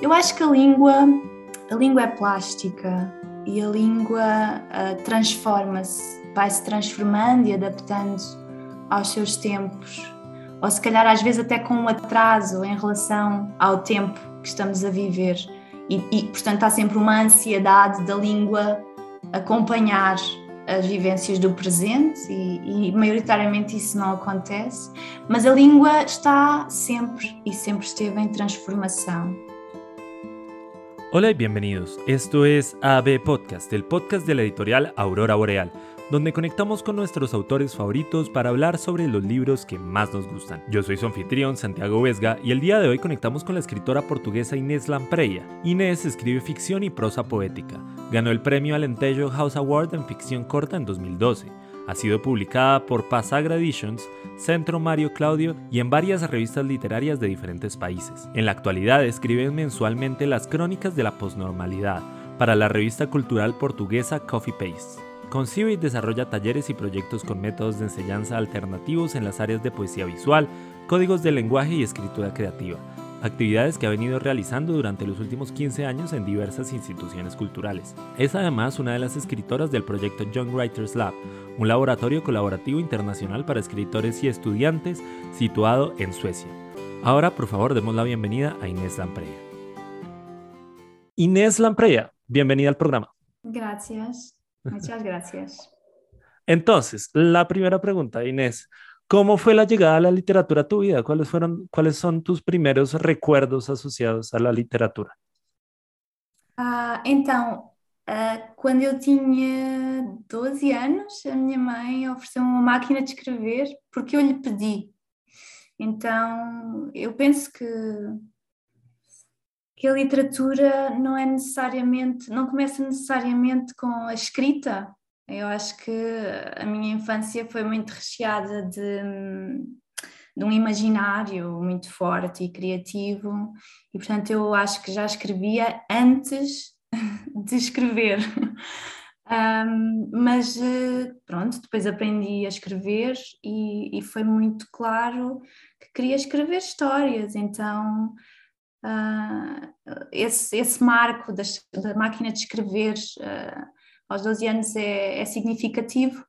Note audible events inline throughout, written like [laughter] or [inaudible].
Eu acho que a língua, a língua é plástica e a língua uh, transforma-se, vai se transformando e adaptando aos seus tempos, ou se calhar às vezes até com um atraso em relação ao tempo que estamos a viver. E, e portanto há sempre uma ansiedade da língua acompanhar as vivências do presente e, e, maioritariamente isso não acontece, mas a língua está sempre e sempre esteve em transformação. Hola y bienvenidos. Esto es AB Podcast, el podcast de la editorial Aurora Boreal, donde conectamos con nuestros autores favoritos para hablar sobre los libros que más nos gustan. Yo soy su anfitrión, Santiago Vesga, y el día de hoy conectamos con la escritora portuguesa Inés Lampreia. Inés escribe ficción y prosa poética. Ganó el premio Alentejo House Award en ficción corta en 2012 ha sido publicada por Pasagra Editions, Centro Mario Claudio y en varias revistas literarias de diferentes países. En la actualidad escribe mensualmente las crónicas de la posnormalidad para la revista cultural portuguesa Coffee Paste. Concibe y desarrolla talleres y proyectos con métodos de enseñanza alternativos en las áreas de poesía visual, códigos de lenguaje y escritura creativa, actividades que ha venido realizando durante los últimos 15 años en diversas instituciones culturales. Es además una de las escritoras del proyecto Young Writers Lab, un laboratorio colaborativo internacional para escritores y estudiantes situado en Suecia. Ahora, por favor, demos la bienvenida a Inés Lampreya. Inés Lampreya, bienvenida al programa. Gracias, muchas gracias. Entonces, la primera pregunta, Inés, ¿Cómo fue la llegada a la literatura a tu vida? ¿Cuáles, fueron, ¿Cuáles son tus primeros recuerdos asociados a la literatura? Ah, então, uh, quando eu tinha 12 anos, a minha mãe ofereceu uma máquina de escrever porque eu lhe pedi. Então, eu penso que, que a literatura não é necessariamente, não começa necessariamente com a escrita, eu acho que a minha infância foi muito recheada de, de um imaginário muito forte e criativo, e portanto eu acho que já escrevia antes [laughs] de escrever. Um, mas pronto, depois aprendi a escrever e, e, foi muito claro que queria escrever histórias, então uh, esse, esse marco das, da máquina de escrever uh, aos 12 anos é, é significativo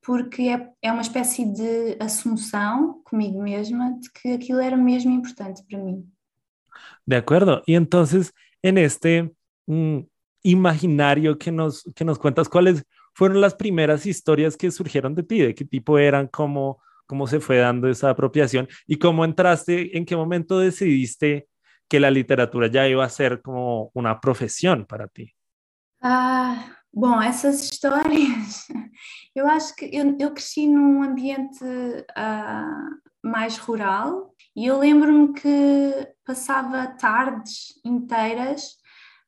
porque é, é uma espécie de assunção comigo mesma de que aquilo era mesmo importante para mim. De acuerdo. Y entonces, en este mm, imaginario que nos, que nos cuentas, ¿cuáles fueron las primeras historias que surgieron de ti? ¿De qué tipo eran? ¿Cómo, cómo se fue dando esa apropiación? ¿Y cómo entraste? ¿En qué momento decidiste que la literatura ya iba a ser como una profesión para ti? Ah, Bom, essas histórias, [laughs] eu acho que eu, eu cresci num ambiente uh, mais rural e eu lembro-me que passava tardes inteiras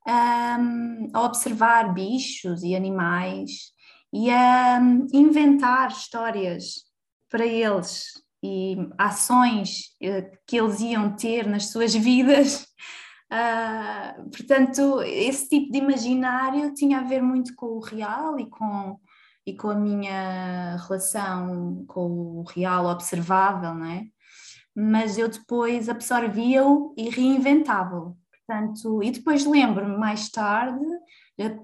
um, a observar bichos e animais e a um, inventar histórias para eles e ações uh, que eles iam ter nas suas [laughs] vidas Uh, portanto, esse tipo de imaginário tinha a ver muito com o real e com, e com a minha relação com o real observável, não é? Mas eu depois absorvia-o e reinventava-o. Portanto, e depois lembro-me mais tarde,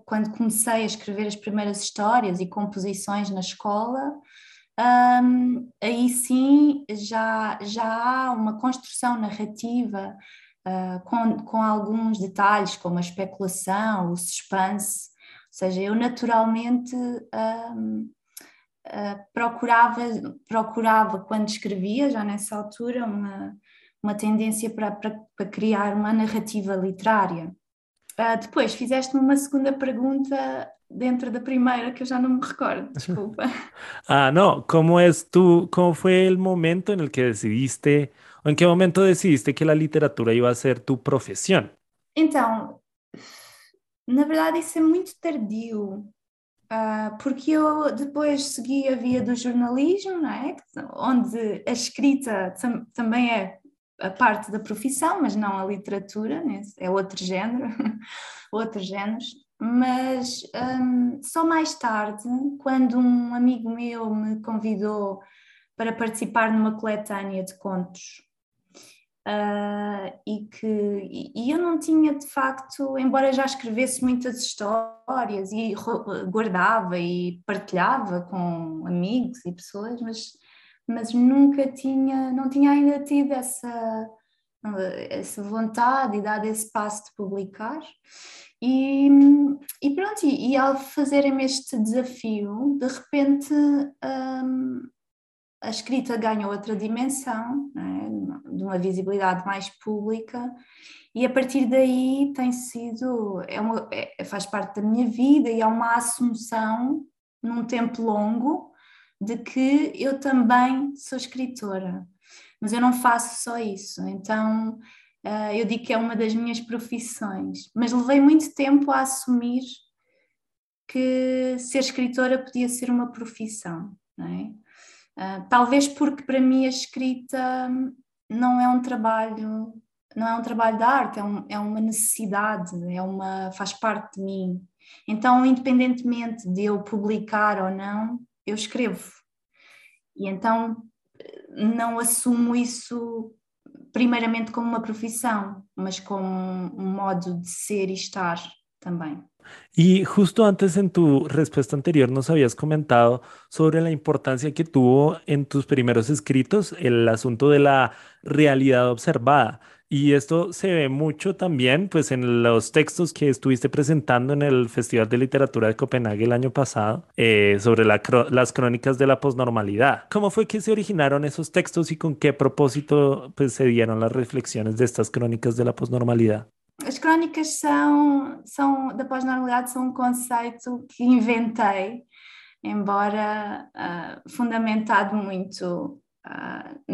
quando comecei a escrever as primeiras histórias e composições na escola, um, aí sim já, já há uma construção narrativa uh, com, com alguns detalhes, como a especulação, o suspense, ou seja, eu naturalmente uh, uh, procurava, procurava, quando escrevia, já nessa altura, uma, uma tendência para, para, para criar uma narrativa literária. depois fizeste-me uma segunda pergunta dentro da primeira que eu já não me recordo, [laughs] desculpa. Ah, não, como é tu, como foi o momento em que decidiste ¿En qué momento decidiste que la literatura iba a ser tu profesión? Então, na verdade, isso é muito tardio, uh, porque eu depois segui a via do jornalismo, não é? onde a escrita tam também é a parte da profissão, mas não a literatura, né? é outro género, [laughs] outros géneros. Mas um, só mais tarde, quando um amigo meu me convidou para participar numa coletânea de contos Uh, e que e, eu não tinha de facto, embora já escrevesse muitas histórias e guardava e partilhava com amigos e pessoas, mas, mas nunca tinha, não tinha ainda tido essa, essa vontade e dado esse passo de publicar. E, e pronto, e, e ao fazerem este desafio, de repente um, a escrita ganha outra dimensão, é? de uma visibilidade mais pública, e a partir daí tem sido, é uma, é, faz parte da minha vida e é uma assunção num tempo longo de que eu também sou escritora, mas eu não faço só isso, então uh, eu digo que é uma das minhas profissões, mas levei muito tempo a assumir que ser escritora podia ser uma profissão, não é? Uh, talvez porque para mim a escrita não é um trabalho, não é um trabalho de arte, é, um, é uma necessidade, é uma, faz parte de mim. Então, independentemente de eu publicar ou não, eu escrevo. E então não assumo isso primeiramente como uma profissão, mas como um modo de ser e estar também. Y justo antes en tu respuesta anterior nos habías comentado sobre la importancia que tuvo en tus primeros escritos el asunto de la realidad observada. Y esto se ve mucho también pues en los textos que estuviste presentando en el Festival de Literatura de Copenhague el año pasado eh, sobre las crónicas de la posnormalidad. ¿Cómo fue que se originaron esos textos y con qué propósito pues se dieron las reflexiones de estas crónicas de la posnormalidad? As crónicas são, são da pós-normalidade são um conceito que inventei, embora uh, fundamentado muito uh,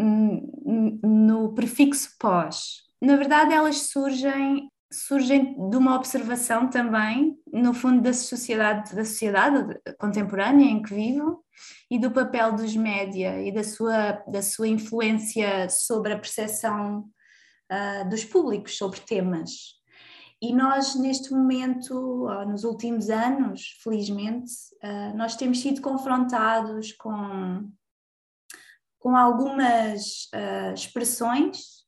no prefixo pós. Na verdade, elas surgem surgem de uma observação também, no fundo, da sociedade, da sociedade contemporânea em que vivo e do papel dos média e da sua, da sua influência sobre a percepção uh, dos públicos sobre temas. E nós, neste momento, nos últimos anos, felizmente, uh, nós temos sido confrontados com, com algumas uh, expressões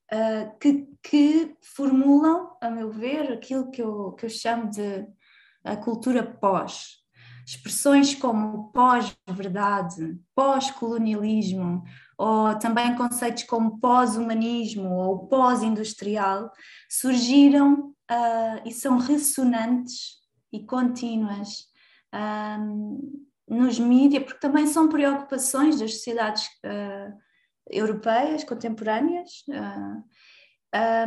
que, que formulam, a meu ver, aquilo que eu, que eu chamo de a cultura pós. Expressões como pós-verdade, pós-colonialismo, ou também conceitos como pós-humanismo ou pós-industrial, surgiram uh, e são ressonantes e contínuas uh, nos mídias, porque também são preocupações das sociedades uh, europeias contemporâneas.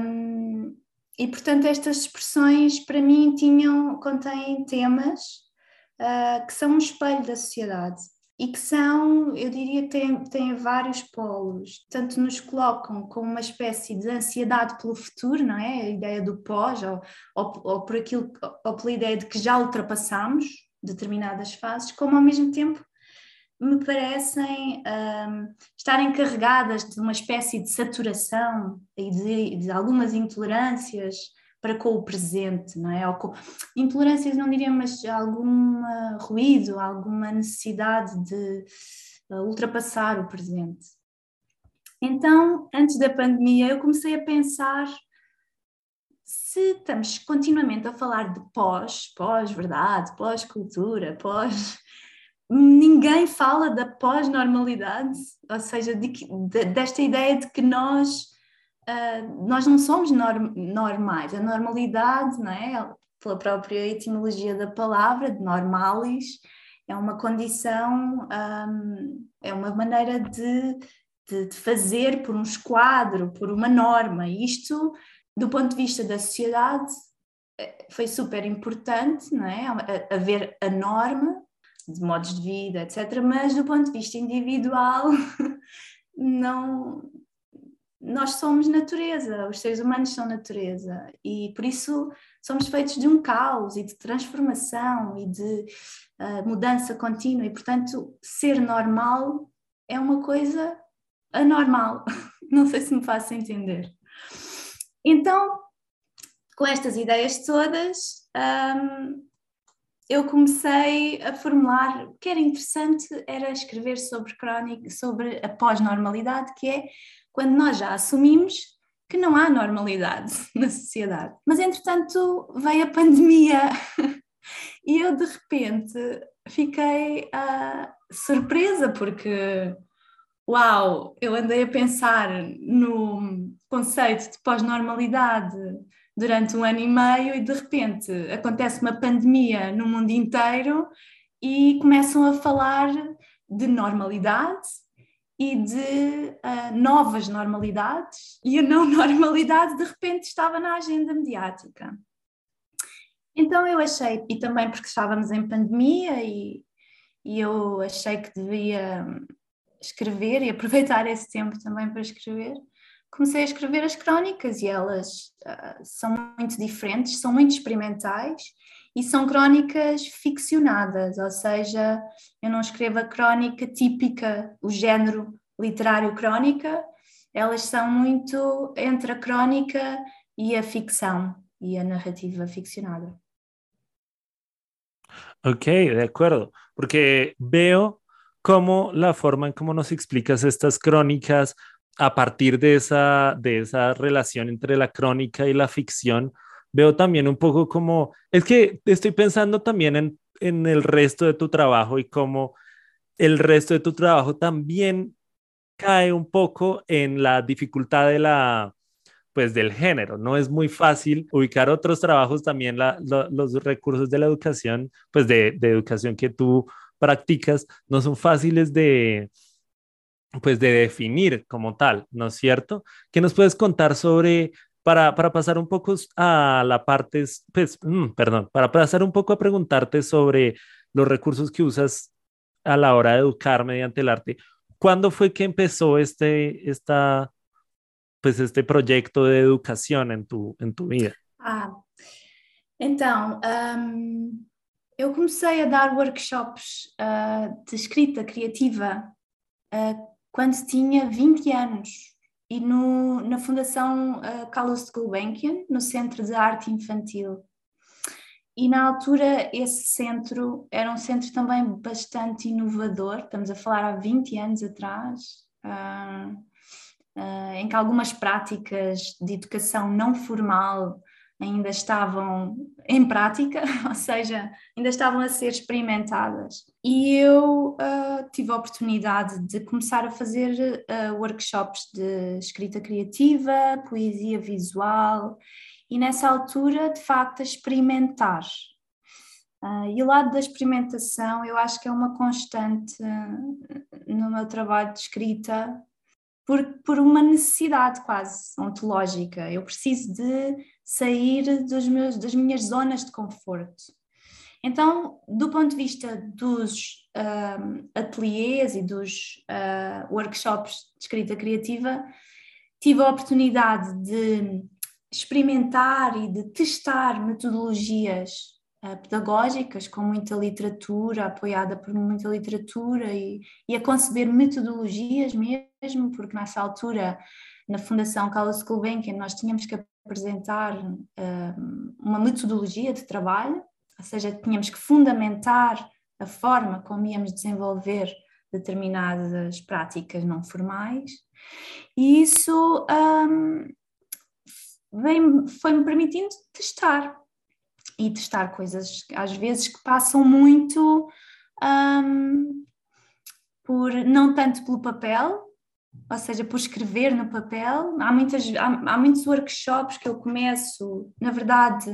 Um, e portanto estas expressões para mim tinham contêm temas que são um espelho da sociedade e que são, eu diria, têm, têm vários polos, tanto nos colocam com uma espécie de ansiedade pelo futuro, não é? A ideia do pós, ou, ou, ou por aquilo, ou pela ideia de que já ultrapassamos determinadas fases, como ao mesmo tempo me parecem um, estarem carregadas de uma espécie de saturação e de, de algumas intolerâncias para com o presente, não é? Ou com, intolerâncias não diria, mas algum ruído, alguma necessidade de uh, ultrapassar o presente. Então, antes da pandemia, eu comecei a pensar se estamos continuamente a falar de pós, pós-verdade, pós-cultura, pós. Ninguém fala da pós-normalidade, ou seja, de que, de, desta ideia de que nós uh, nós não somos norm normais. A normalidade, não é? pela própria etimologia da palavra, de normalis, é uma condição, um, é uma maneira de, de, de, fazer por um esquadro, por uma norma. Isto, do ponto de vista da sociedade, eh, foi super importante, não é? Haver a norma de modos de vida, etc. Mas do ponto de vista individual, [laughs] não, nós somos natureza, os seres humanos são natureza. E por isso somos feitos de um caos e de transformação e de uh, mudança contínua. E portanto ser normal é uma coisa anormal, [laughs] não sei se me faço entender. Então, com estas ideias todas, um, eu comecei a formular o que era interessante era escrever sobre crónica, sobre a pós-normalidade, que é quando nós já assumimos que não há normalidade [laughs] na sociedade. Mas entretanto veio a pandemia [laughs] e eu de repente fiquei uh, surpresa porque uau, eu andei a pensar no conceito de pós-normalidade durante um ano e meio e de repente acontece uma pandemia no mundo inteiro e começam a falar de normalidade e de uh, novas normalidades e a não [laughs] normalidade de repente estava na agenda mediática. Então eu achei, e também porque estávamos em pandemia e, e eu achei que devia escrever e aproveitar esse tempo também para escrever, comecei a escrever as crónicas e elas uh, são muito diferentes, são muito experimentais e são crónicas ficcionadas, ou seja, eu não escrevo a crónica típica, o género literário crónica, elas são muito entre a crónica e a ficção e a narrativa ficcionada. Ok, de acuerdo, porque veo cómo la forma en cómo nos explicas estas crónicas a partir de esa, de esa relación entre la crónica y la ficción, veo también un poco como, es que estoy pensando también en, en el resto de tu trabajo y cómo el resto de tu trabajo también cae un poco en la dificultad de la, pues del género. No es muy fácil ubicar otros trabajos también, los recursos de la educación, pues de, de, educación que tú practicas, no son fáciles de, pues de definir como tal, ¿no es cierto? ¿Qué nos puedes contar sobre para, pasar un poco a la parte, pues, mm, perdón, para pasar un poco a preguntarte sobre los recursos que usas a la hora de educar mediante el arte. ¿Cuándo fue que empezó este, esta, pues este proyecto de educación en tu, en tu vida? Ah, então, um, eu comecei a dar workshops uh, de escrita criativa uh, quando tinha 20 anos e no, na Fundação uh, Carlos Gulbenkian, no Centro de Arte Infantil. E na altura esse centro era um centro também bastante inovador, estamos a falar há 20 anos atrás, uh, uh, em que algumas práticas de educação não formal ainda estavam em prática, [laughs] ou seja, ainda estavam a ser experimentadas. E eu uh, tive a oportunidade de começar a fazer uh, workshops de escrita criativa, poesia visual, e nessa altura, de facto, a experimentar. Uh, e o lado da experimentação eu acho que é uma constante no meu trabalho de escrita, por, por uma necessidade quase ontológica. Eu preciso de sair dos meus, das minhas zonas de conforto. Então, do ponto de vista dos uh, ateliês e dos uh, workshops de escrita criativa, tive a oportunidade de experimentar e de testar metodologias pedagógicas com muita literatura, apoiada por muita literatura e, e a conceber metodologias mesmo, porque nessa altura, na Fundação Carlos Gulbenkian, nós tínhamos que apresentar uh, uma metodologia de trabalho, ou seja, tínhamos que fundamentar a forma como íamos desenvolver determinadas práticas não formais, e isso um, foi-me permitindo testar e testar coisas às vezes que passam muito um, por não tanto pelo papel, ou seja, por escrever no papel. Há, muitas, há, há, muitos workshops que eu começo, na verdade,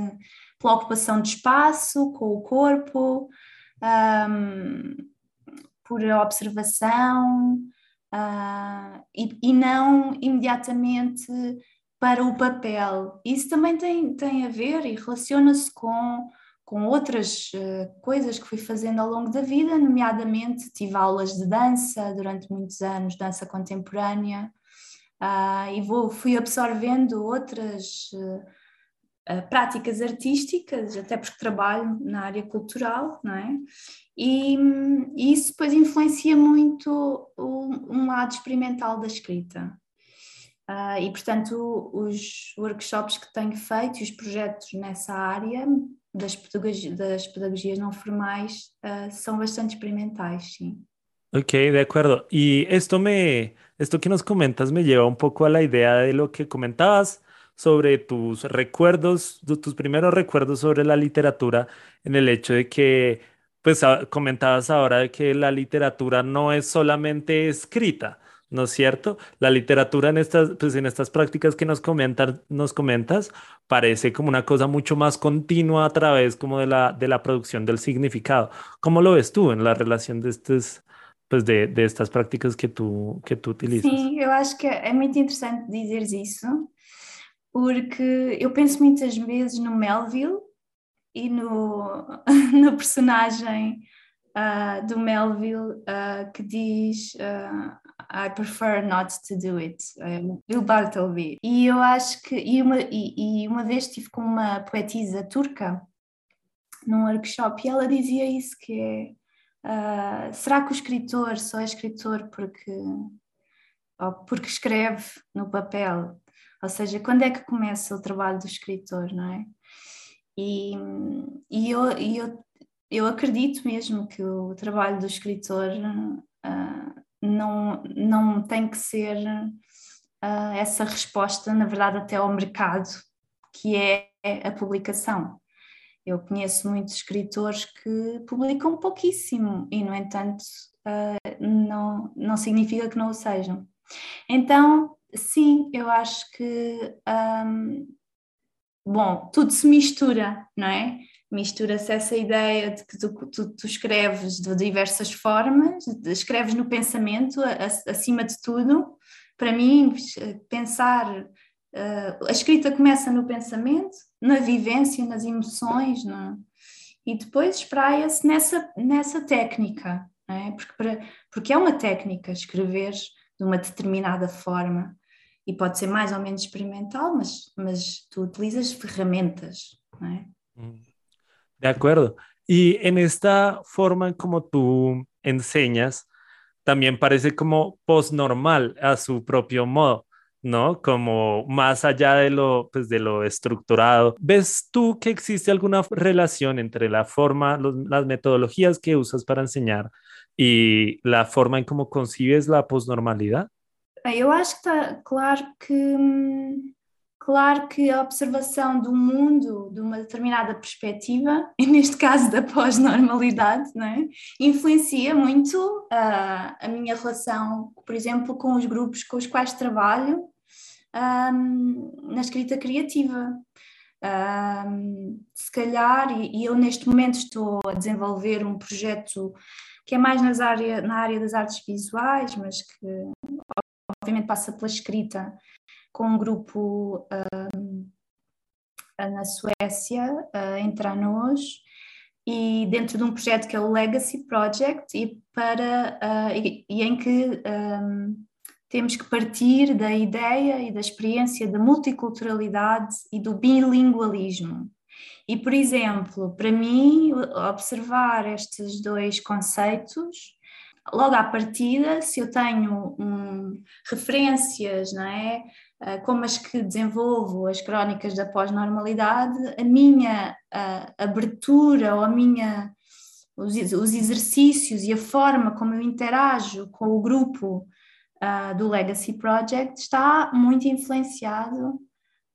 pela ocupação de espaço, com o corpo, um, por observação, uh, e, e, não imediatamente para o papel. Isso também tem, tem a ver e relaciona-se com com outras uh, coisas que fui fazendo ao longo da vida, nomeadamente tive aulas de dança durante muitos anos, dança contemporânea, uh, e vou, fui absorvendo outras uh, práticas artísticas, até porque trabalho na área cultural, não é? E, isso depois influencia muito o, um lado experimental da escrita. Uh, e, portanto, os workshops que tenho feito e os projetos nessa área das, pedagogias, das pedagogias não formais uh, são bastante experimentais, sim. Ok, de acuerdo. Y esto me, esto que nos comentas me lleva un poco a la idea de lo que comentabas sobre tus recuerdos, tus primeros recuerdos sobre la literatura, en el hecho de que, pues comentabas ahora que la literatura no es solamente escrita, ¿no es cierto? La literatura en estas, pues en estas prácticas que nos comentan, nos comentas, parece como una cosa mucho más continua a través como de la, de la producción del significado. ¿Cómo lo ves tú en la relación de estos de, de estas prácticas que tu, que tu utilizas. Sim, eu acho que é muito interessante dizeres isso, porque eu penso muitas vezes no Melville e no, [laughs] no personagem uh, do Melville uh, que diz uh, I prefer not to do it, Bill Bartleby. E eu acho que, e uma, e, e uma vez estive com uma poetisa turca num workshop e ela dizia isso, que é Uh, será que o escritor só é escritor porque, porque escreve no papel? Ou seja, quando é que começa o trabalho do escritor, não é? E, e eu, eu, eu acredito mesmo que o trabalho do escritor uh, não, não tem que ser uh, essa resposta, na verdade, até ao mercado, que é a publicação. Eu conheço muitos escritores que publicam pouquíssimo e, no entanto, uh, não, não significa que não o sejam. Então, sim, eu acho que, um, bom, tudo se mistura, não é? Mistura-se essa ideia de que tu, tu, tu, escreves de diversas formas, escreves no pensamento, acima de tudo. Para mim, pensar Uh, a escrita começa no pensamento, na vivência, nas emoções, e depois espraia-se nessa, nessa técnica, é? porque, para, porque é uma técnica escrever de uma determinada forma e pode ser mais ou menos experimental, mas, mas tu utilizas ferramentas. É? Mm. De acuerdo. Y en esta forma como tú enseñas, también parece como post-normal a su propio modo. ¿no? Como más allá de lo, pues, de lo estructurado. ¿Ves tú que existe alguna relación entre la forma, las metodologías que usas para enseñar e la forma em como concibes a pós-normalidade? Eu acho que está claro que claro que a observação do mundo de uma determinada perspectiva, [laughs] neste caso da pós-normalidade, é? influencia muito uh, a minha relação, por exemplo, com os grupos com os quais trabalho um, na escrita criativa. Um, se calhar, e, e, eu neste momento estou a desenvolver um projeto que é mais nas área, na área das artes visuais, mas que obviamente passa pela escrita, com um grupo um, na Suécia, uh, em Tranås, e dentro de um projeto que é o Legacy Project, e, para, uh, e, e em que um, temos que partir da ideia e da experiência da multiculturalidade e do bilingualismo. E, por exemplo, para mim, observar estes dois conceitos, logo à partida, se eu tenho um, referências, não é? Ah, como as que desenvolvo as crónicas da pós-normalidade, a minha a abertura ou a minha os, os exercícios e a forma como eu interajo com o grupo uh, do Legacy Project está muito influenciado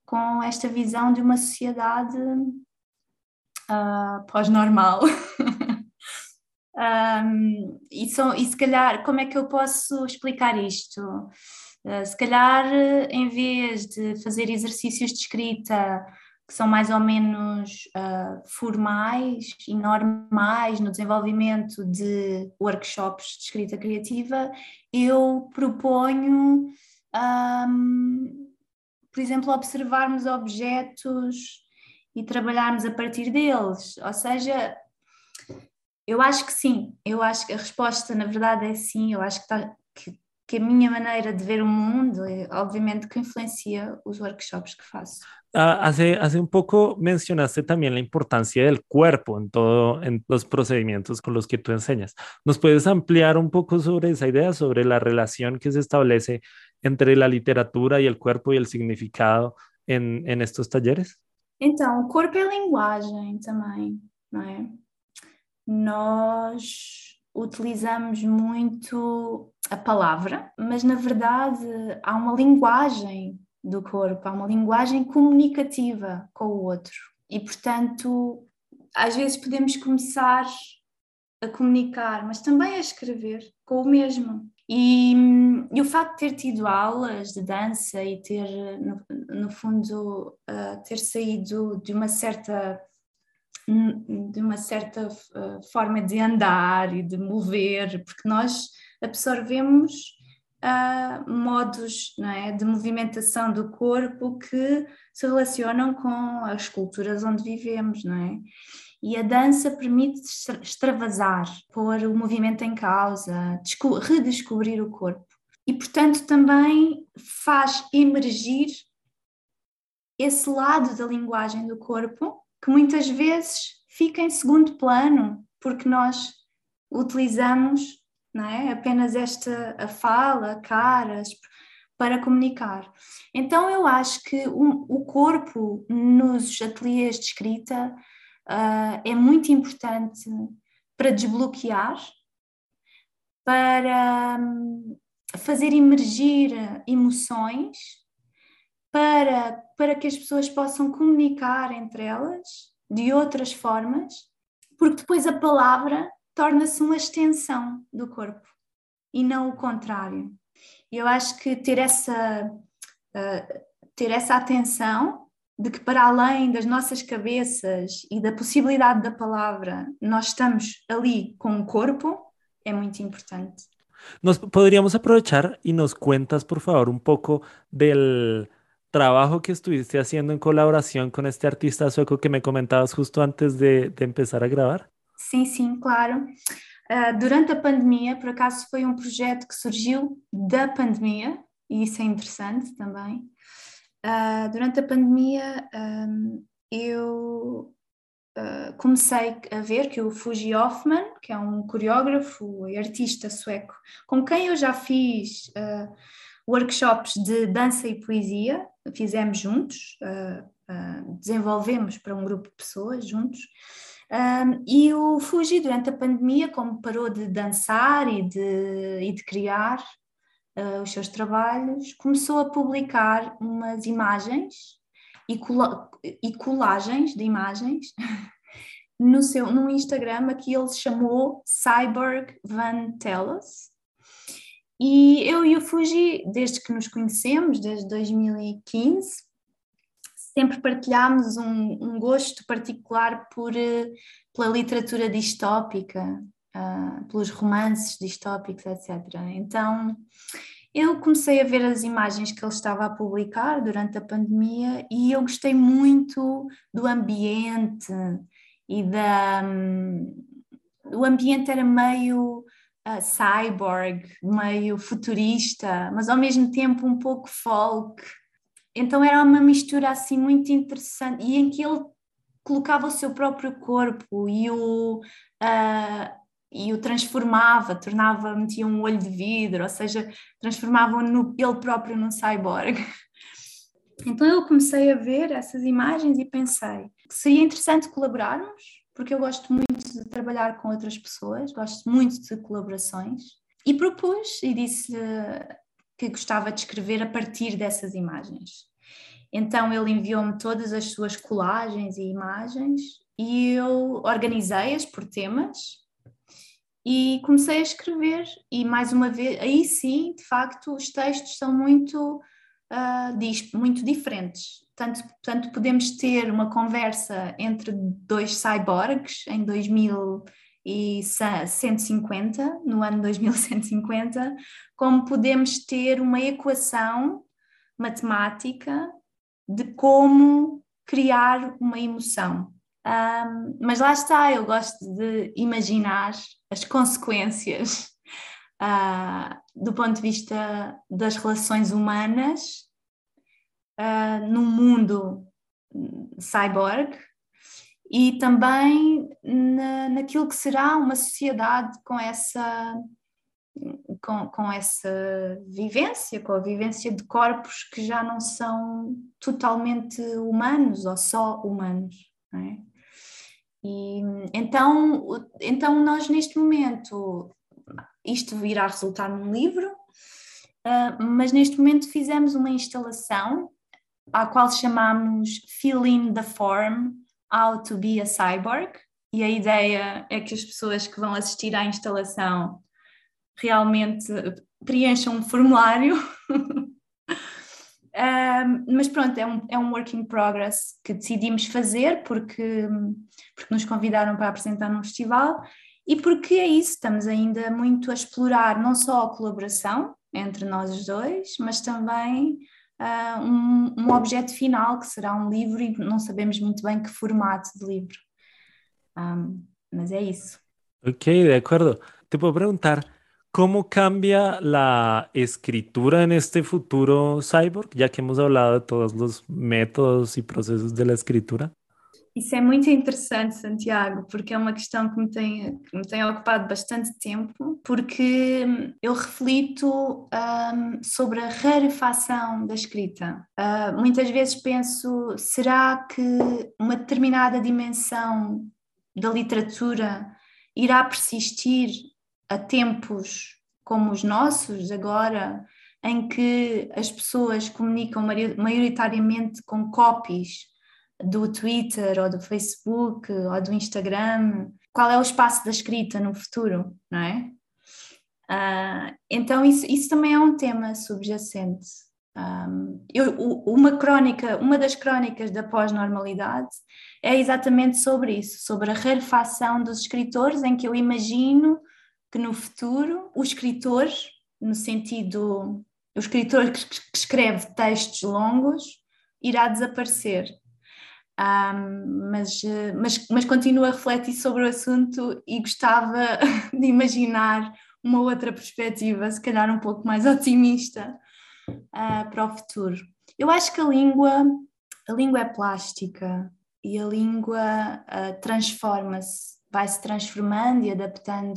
com esta visão de uma sociedade uh, pós-normal. [laughs] um, e, so, e se calhar, como é que eu posso explicar isto? Uh, se calhar, em vez de fazer exercícios de escrita que são mais ou menos uh, formais e normais no desenvolvimento de workshops de escrita criativa, eu proponho, um, por exemplo, observarmos objetos e trabalharmos a partir deles. Ou seja, eu acho que sim, eu acho que a resposta na verdade é sim, eu acho que, tá, que que a minha maneira de ver o mundo, obviamente, que influencia os workshops que faço. Ah, hace, hace un poco mencionaste también la importancia del cuerpo en todo, en los procedimientos con los que tú enseñas. ¿Nos puedes ampliar un poco sobre esa idea, sobre la relación que se establece entre la literatura y el cuerpo y el significado en, en estos talleres? Então, o corpo é linguagem também, não é? Nós utilizamos muito a palavra, mas na verdade há uma linguagem do corpo, há uma linguagem comunicativa com o outro. E portanto, às vezes podemos começar a comunicar, mas também a escrever com o mesmo. E, e, o facto de ter tido aulas de dança e ter, no, no fundo, uh, ter saído de uma certa de uma certa uh, forma de andar e de mover, porque nós absorvemos uh, modos é, de movimentação do corpo que se relacionam com as culturas onde vivemos, não é? E a dança permite extravasar, pôr o movimento em causa, redescobrir o corpo. E, portanto, também faz emergir esse lado da linguagem do corpo que muitas vezes fica em segundo plano, porque nós utilizamos não é, apenas esta a fala, caras, para comunicar. Então, eu acho que o, o corpo nos ateliês de escrita uh, é muito importante para desbloquear, para um, fazer emergir emoções, para, para que as pessoas possam comunicar entre elas de outras formas, porque depois a palavra torna-se uma extensão do corpo e não o contrário. Eu acho que ter essa, uh, ter essa atenção de que para além das nossas cabeças e da possibilidade da palavra, nós estamos ali com o corpo, é muito importante. Nos podríamos aprovechar y nos cuentas, por favor, un poco del trabajo que estuviste haciendo en colaboración con este artista sueco que me comentabas justo antes de, de empezar a grabar? Sim, sim, claro. Uh, durante a pandemia, por acaso foi um projeto que surgiu da pandemia, e isso é interessante também. Uh, durante a pandemia, um, eu uh, comecei a ver que o Fuji Hoffman, que é um coreógrafo e artista sueco, com quem eu já fiz workshops de dança e poesia, fizemos juntos, desenvolvemos para um grupo de pessoas juntos. Um, e o Fuji, durante a pandemia, como parou de dançar e de, e de criar uh, os seus trabalhos, começou a publicar umas imagens e, e colagens de imagens [laughs] no seu no Instagram que ele chamou Cyborg Van Telos. E eu e o Fuji, desde que nos conhecemos, desde 2015, sempre partilhámos um, um gosto particular por, uh, pela literatura distópica, uh, pelos romances distópicos, etc. Então, eu comecei a ver as imagens que ele estava a publicar durante a pandemia e eu gostei muito do ambiente e da. Um, o ambiente era meio uh, cyborg, meio futurista, mas ao mesmo tempo um pouco folk. Então era uma mistura assim muito interessante e em que ele colocava o seu próprio corpo e o, uh, e o transformava, tornava, metia um olho de vidro, ou seja, transformava no, ele próprio num cyborg. [laughs] Então eu comecei a ver essas imagens e pensei que seria interessante colaborarmos, porque eu gosto muito de trabalhar com outras pessoas, gosto muito de colaborações, e propus e disse que gostava de escrever a partir dessas imagens. Então ele enviou-me todas as suas colagens e imagens e eu organizei-as por temas e comecei a escrever e mais uma vez aí sim de facto os textos são muito uh, muito diferentes. Tanto, portanto podemos ter uma conversa entre dois cyborgs em 2150 no ano 2150 como podemos ter uma equação matemática de como criar uma emoção. Um, mas lá está, eu gosto de imaginar as consequências uh, do ponto de vista das relações humanas uh, no mundo cyborg e também na, naquilo que será uma sociedade com essa com, com essa vivência, com a vivência de corpos que já não são totalmente humanos ou só humanos. É? E então, então nós neste momento, isto irá resultar num livro, uh, mas neste momento fizemos uma instalação à qual chamamos Fill in the Form How to be a Cyborg, e a ideia é que as pessoas que vão assistir à instalação realmente preencham um formulário. um, [laughs] mas pronto, é um, é um work in progress que decidimos fazer porque, porque nos convidaram para apresentar num festival e porque é isso, estamos ainda muito a explorar não só a colaboração entre nós dois, mas também uh, um, um objeto final que será um livro e não sabemos muito bem que formato de livro. Um, mas é isso. Ok, de acuerdo. Te puedo preguntar, ¿cómo cambia la escritura en este futuro cyborg, ya que hemos hablado de todos los métodos y procesos de la escritura? Isso é muito interessante, Santiago, porque é uma questão que me tem, que me tem ocupado bastante tempo, porque eu reflito um, sobre a rarefação da escrita. Uh, muitas vezes penso, será que uma determinada dimensão da literatura irá persistir a tempos como os nossos agora, em que as pessoas comunicam maioritariamente com copies do Twitter ou do Facebook ou do Instagram? Qual é o espaço da escrita no futuro, não é? Uh, então isso, isso também é um tema subjacente. Um, eu, uma crónica, uma das crónicas da pós-normalidade é exatamente sobre isso, sobre a rarefação dos escritores, em que eu imagino que no futuro o escritor, no sentido, o escritor que, que escreve textos longos, irá desaparecer mas, mas, mas continuo a refletir sobre o assunto e gostava [laughs] de imaginar uma outra perspectiva, se calhar um pouco mais [laughs] otimista uh, para o futuro. Eu acho que a língua, a língua é plástica e a língua uh, transforma-se, vai se transformando e adaptando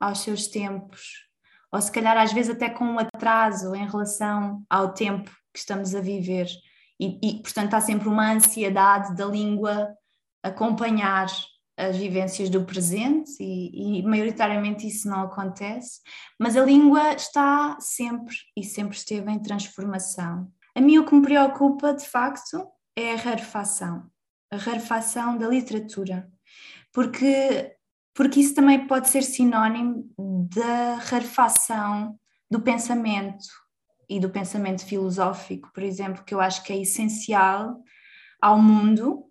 aos seus tempos, ou se calhar às vezes até com um atraso em relação ao tempo que estamos a viver e, e, portanto há sempre uma ansiedade da língua acompanhar as vivências do presente e, e, maioritariamente isso não acontece, mas a língua está sempre e sempre esteve em transformação. A mim o que me preocupa de facto é a rarefação, a rarefação da literatura, porque, porque isso também pode ser sinónimo da rarefação do pensamento, e do pensamento filosófico, por exemplo, que eu acho que é essencial ao mundo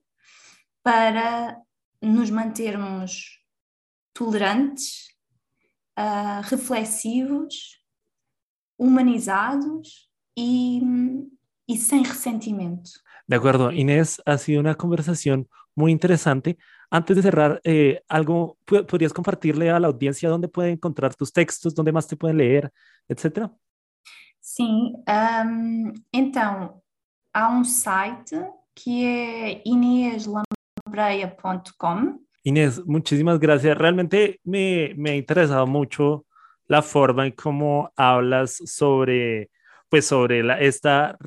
para nos mantermos tolerantes, uh, reflexivos, humanizados y, y sin resentimiento. De acuerdo, Inés, ha sido una conversación muy interesante. Antes de cerrar, eh, algo podrías compartirle a la audiencia dónde puede encontrar tus textos, dónde más te pueden leer, etcétera. Sim, um, então há um site que é ineslambreia.com. Inés, muchísimas gracias. Realmente me, me ha interesado mucho la forma en cómo hablas sobre, pues sobre la, esta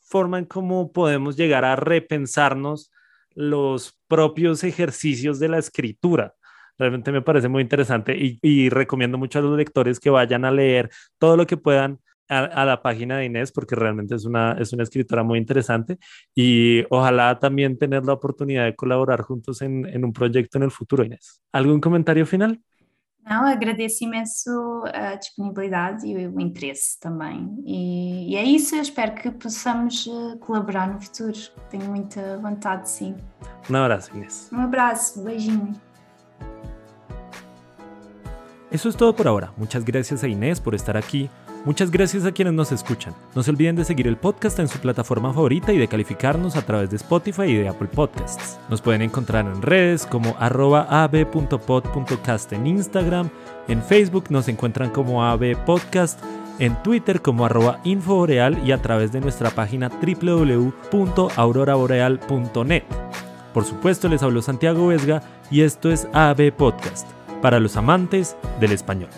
forma en cómo podemos llegar a repensarnos los propios ejercicios de la escritura. Realmente me parece muy interesante y, y recomiendo mucho a los lectores que vayan a leer todo lo que puedan a, la página de Inés porque realmente es una, es una escritora muy interesante y ojalá también tener la oportunidad de colaborar juntos en, en un proyecto en el futuro, Inés. ¿Algún comentario final? Não, agradeço imenso a disponibilidade e o interesse também. E, e, é isso, eu espero que possamos eh, colaborar no futuro. Tenho muita vontade, sim. Um abraço, Inês. Um abraço, beijinho. Eso es todo por ahora. Muchas gracias a Inés por estar aquí. Muchas gracias a quienes nos escuchan. No se olviden de seguir el podcast en su plataforma favorita y de calificarnos a través de Spotify y de Apple Podcasts. Nos pueden encontrar en redes como ab.pod.cast en Instagram, en Facebook nos encuentran como abpodcast, en Twitter como arroba infoboreal y a través de nuestra página www.auroraboreal.net. Por supuesto, les habló Santiago Vesga y esto es AB Podcast, para los amantes del español.